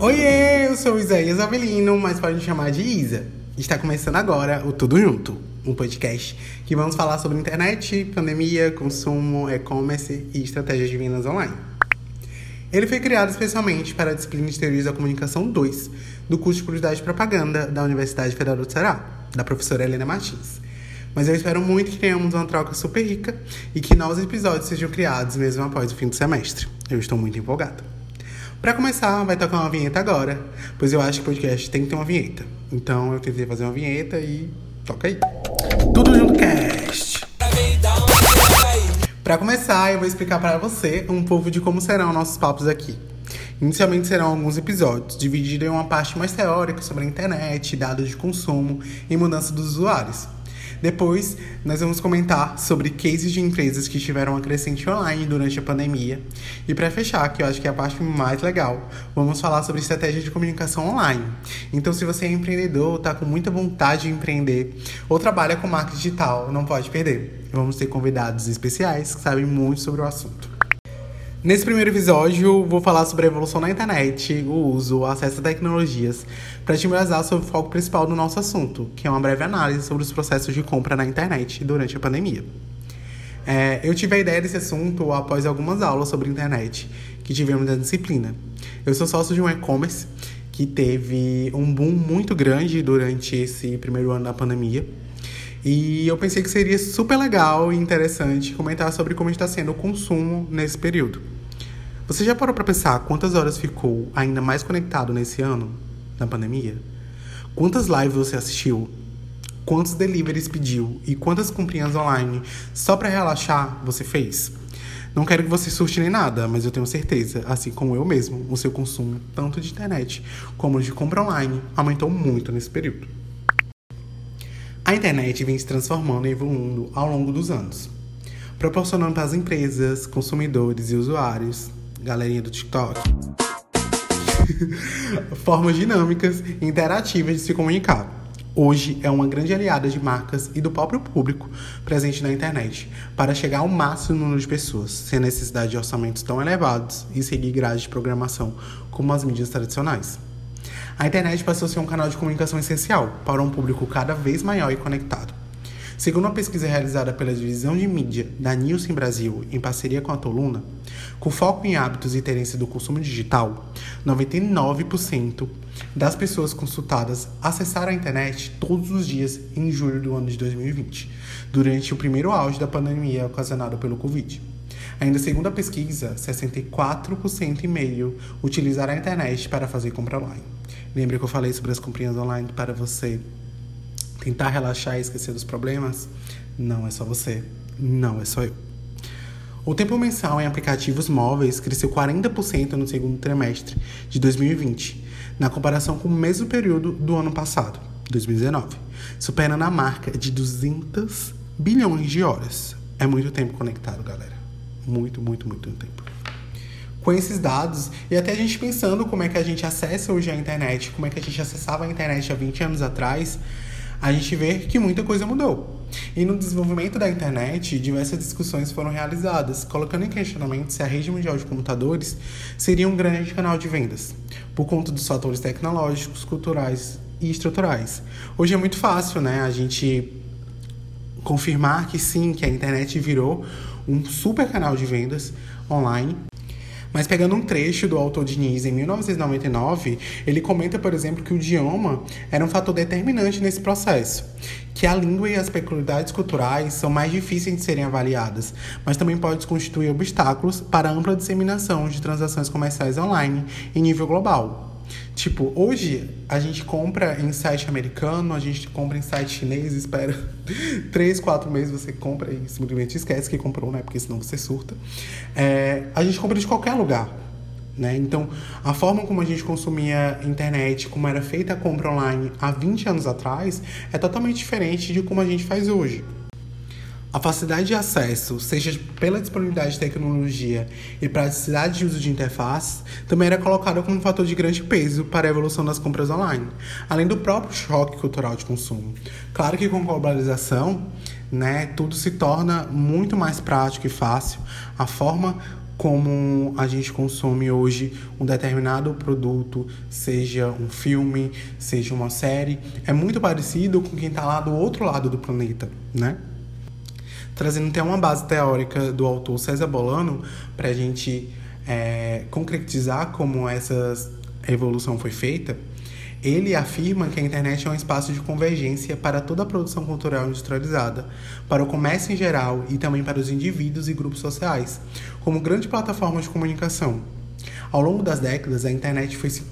Oiê, eu sou Isaías Avelino, mas pode me chamar de Isa. Está começando agora o Tudo Junto, um podcast que vamos falar sobre internet, pandemia, consumo, e-commerce e estratégias de vendas online. Ele foi criado especialmente para a disciplina de Teorias da Comunicação 2, do curso de Publicidade e Propaganda da Universidade Federal do Ceará, da professora Helena Martins. Mas eu espero muito que tenhamos uma troca super rica e que novos episódios sejam criados mesmo após o fim do semestre. Eu estou muito empolgada. Para começar, vai tocar uma vinheta agora, pois eu acho que o podcast tem que ter uma vinheta. Então eu tentei fazer uma vinheta e toca aí. Tudo junto cast. Para começar, eu vou explicar para você um pouco de como serão nossos papos aqui. Inicialmente serão alguns episódios, divididos em uma parte mais teórica sobre a internet, dados de consumo e mudança dos usuários. Depois, nós vamos comentar sobre cases de empresas que tiveram uma crescente online durante a pandemia. E para fechar, que eu acho que é a parte mais legal, vamos falar sobre estratégia de comunicação online. Então, se você é empreendedor, está com muita vontade de empreender ou trabalha com marketing digital, não pode perder. Vamos ter convidados especiais que sabem muito sobre o assunto. Nesse primeiro episódio, vou falar sobre a evolução na internet, o uso, o acesso a tecnologias, para te embasar sobre o foco principal do nosso assunto, que é uma breve análise sobre os processos de compra na internet durante a pandemia. É, eu tive a ideia desse assunto após algumas aulas sobre internet que tivemos na disciplina. Eu sou sócio de um e-commerce que teve um boom muito grande durante esse primeiro ano da pandemia. E eu pensei que seria super legal e interessante comentar sobre como está sendo o consumo nesse período. Você já parou para pensar quantas horas ficou ainda mais conectado nesse ano, na pandemia? Quantas lives você assistiu? Quantos deliveries pediu? E quantas comprinhas online só para relaxar você fez? Não quero que você surte nem nada, mas eu tenho certeza, assim como eu mesmo, o seu consumo, tanto de internet como de compra online, aumentou muito nesse período. A internet vem se transformando e evoluindo ao longo dos anos, proporcionando para as empresas, consumidores e usuários galerinha do TikTok. Formas dinâmicas e interativas de se comunicar. Hoje é uma grande aliada de marcas e do próprio público presente na internet para chegar ao máximo número de pessoas, sem necessidade de orçamentos tão elevados e seguir grades de programação como as mídias tradicionais. A internet passou a ser um canal de comunicação essencial para um público cada vez maior e conectado. Segundo uma pesquisa realizada pela divisão de mídia da Nielsen Brasil em parceria com a Toluna, com foco em hábitos e interesse do consumo digital, 99% das pessoas consultadas acessaram a internet todos os dias em julho do ano de 2020, durante o primeiro auge da pandemia ocasionada pelo Covid. Ainda segundo a pesquisa, 64% e meio utilizaram a internet para fazer compra online. Lembra que eu falei sobre as comprinhas online para você tentar relaxar e esquecer dos problemas? Não é só você, não é só eu. O tempo mensal em aplicativos móveis cresceu 40% no segundo trimestre de 2020, na comparação com o mesmo período do ano passado, 2019, superando a marca de 200 bilhões de horas. É muito tempo conectado, galera. Muito, muito, muito tempo. Com esses dados, e até a gente pensando como é que a gente acessa hoje a internet, como é que a gente acessava a internet há 20 anos atrás, a gente vê que muita coisa mudou. E no desenvolvimento da internet, diversas discussões foram realizadas, colocando em questionamento se a rede mundial de computadores seria um grande canal de vendas, por conta dos fatores tecnológicos, culturais e estruturais. Hoje é muito fácil, né, a gente confirmar que sim, que a internet virou um super canal de vendas online mas pegando um trecho do autor Diniz em 1999, ele comenta, por exemplo, que o idioma era um fator determinante nesse processo, que a língua e as peculiaridades culturais são mais difíceis de serem avaliadas, mas também pode constituir obstáculos para a ampla disseminação de transações comerciais online em nível global. Tipo, hoje a gente compra em site americano, a gente compra em site chinês, espera três, quatro meses você compra e simplesmente esquece que comprou, né? Porque senão você surta. É, a gente compra de qualquer lugar. Né? Então, a forma como a gente consumia internet, como era feita a compra online há 20 anos atrás, é totalmente diferente de como a gente faz hoje. A facilidade de acesso, seja pela disponibilidade de tecnologia e praticidade de uso de interfaces, também era colocada como um fator de grande peso para a evolução das compras online, além do próprio choque cultural de consumo. Claro que com a globalização, né, tudo se torna muito mais prático e fácil. A forma como a gente consome hoje um determinado produto, seja um filme, seja uma série, é muito parecido com quem está lá do outro lado do planeta, né? Trazendo até uma base teórica do autor César Bolano para a gente é, concretizar como essa evolução foi feita, ele afirma que a internet é um espaço de convergência para toda a produção cultural industrializada, para o comércio em geral e também para os indivíduos e grupos sociais, como grande plataforma de comunicação. Ao longo das décadas, a internet foi se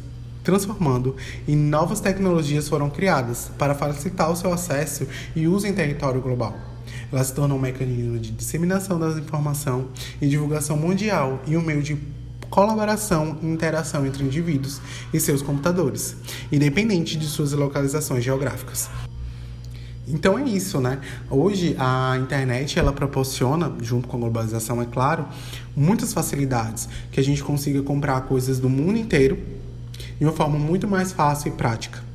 transformando e novas tecnologias foram criadas para facilitar o seu acesso e uso em território global. Ela se tornou um mecanismo de disseminação da informação e divulgação mundial e um meio de colaboração e interação entre indivíduos e seus computadores, independente de suas localizações geográficas. Então é isso, né? Hoje a internet ela proporciona, junto com a globalização, é claro, muitas facilidades que a gente consiga comprar coisas do mundo inteiro de uma forma muito mais fácil e prática.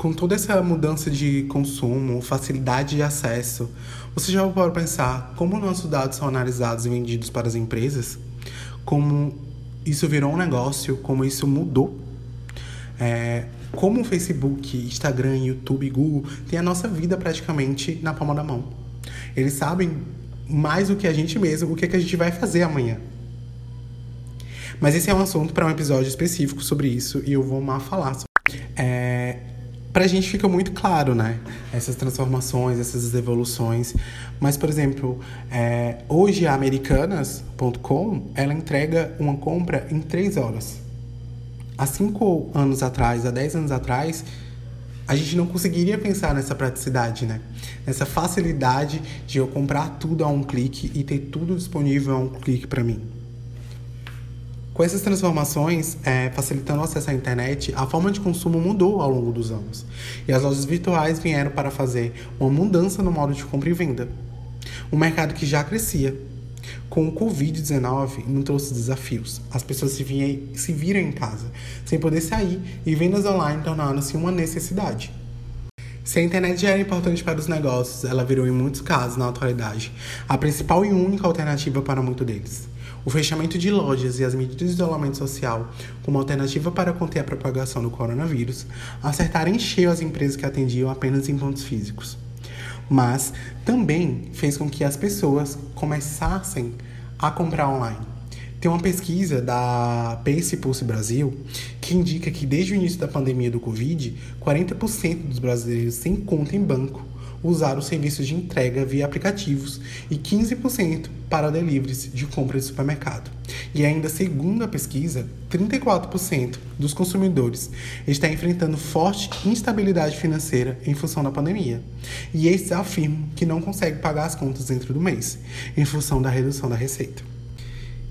Com toda essa mudança de consumo, facilidade de acesso, você já pode pensar como nossos dados são analisados e vendidos para as empresas? Como isso virou um negócio, como isso mudou. É, como o Facebook, Instagram, YouTube, Google tem a nossa vida praticamente na palma da mão. Eles sabem mais do que a gente mesmo o que, é que a gente vai fazer amanhã. Mas esse é um assunto para um episódio específico sobre isso e eu vou mal falar. É, pra gente fica muito claro, né? Essas transformações, essas evoluções. Mas, por exemplo, é, hoje a Americanas.com, ela entrega uma compra em três horas. Há cinco anos atrás, há dez anos atrás, a gente não conseguiria pensar nessa praticidade, né? Nessa facilidade de eu comprar tudo a um clique e ter tudo disponível a um clique para mim. Com essas transformações, é, facilitando o acesso à internet, a forma de consumo mudou ao longo dos anos. E as lojas virtuais vieram para fazer uma mudança no modo de compra e venda. Um mercado que já crescia. Com o Covid-19, não trouxe desafios. As pessoas se, se viram em casa, sem poder sair, e vendas online tornaram-se uma necessidade. Se a internet já era importante para os negócios, ela virou, em muitos casos, na atualidade, a principal e única alternativa para muitos deles. O fechamento de lojas e as medidas de isolamento social como alternativa para conter a propagação do coronavírus acertaram em cheio as empresas que atendiam apenas em pontos físicos. Mas também fez com que as pessoas começassem a comprar online. Tem uma pesquisa da Pace Pulse Brasil que indica que desde o início da pandemia do Covid, 40% dos brasileiros sem conta em banco usaram serviços de entrega via aplicativos e 15% para deliveries de compra de supermercado. E ainda segundo a pesquisa, 34% dos consumidores está enfrentando forte instabilidade financeira em função da pandemia. E estes afirmam que não conseguem pagar as contas dentro do mês, em função da redução da receita.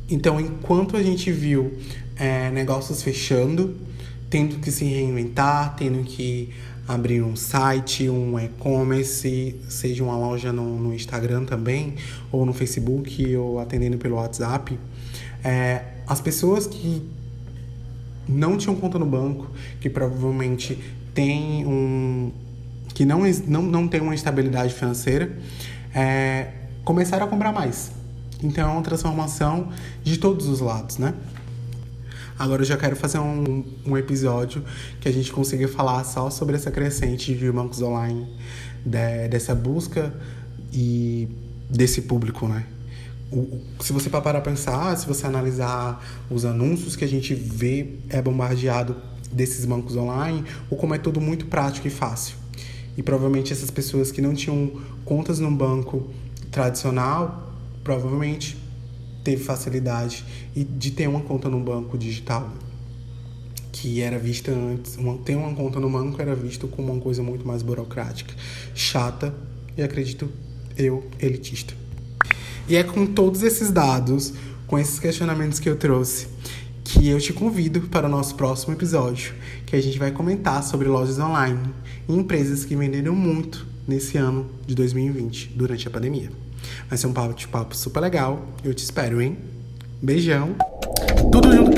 Então, enquanto a gente viu é, negócios fechando, tendo que se reinventar, tendo que abrir um site, um e-commerce, seja uma loja no, no, Instagram também, ou no Facebook, ou atendendo pelo WhatsApp. É, as pessoas que não tinham conta no banco, que provavelmente têm um. que não, não, não tem uma estabilidade financeira, é, começaram a comprar mais. Então é uma transformação de todos os lados, né? Agora eu já quero fazer um, um episódio que a gente consiga falar só sobre essa crescente de bancos online, de, dessa busca e desse público, né? O, se você parar para pensar, se você analisar os anúncios que a gente vê é bombardeado desses bancos online, ou como é tudo muito prático e fácil. E provavelmente essas pessoas que não tinham contas no banco tradicional, provavelmente teve facilidade de ter uma conta no banco digital que era vista antes, ter uma conta no banco era visto como uma coisa muito mais burocrática, chata e acredito eu elitista. E é com todos esses dados, com esses questionamentos que eu trouxe, que eu te convido para o nosso próximo episódio, que a gente vai comentar sobre lojas online e empresas que venderam muito nesse ano de 2020, durante a pandemia. Vai ser um papo, papo super legal. Eu te espero, hein? Beijão. Tudo junto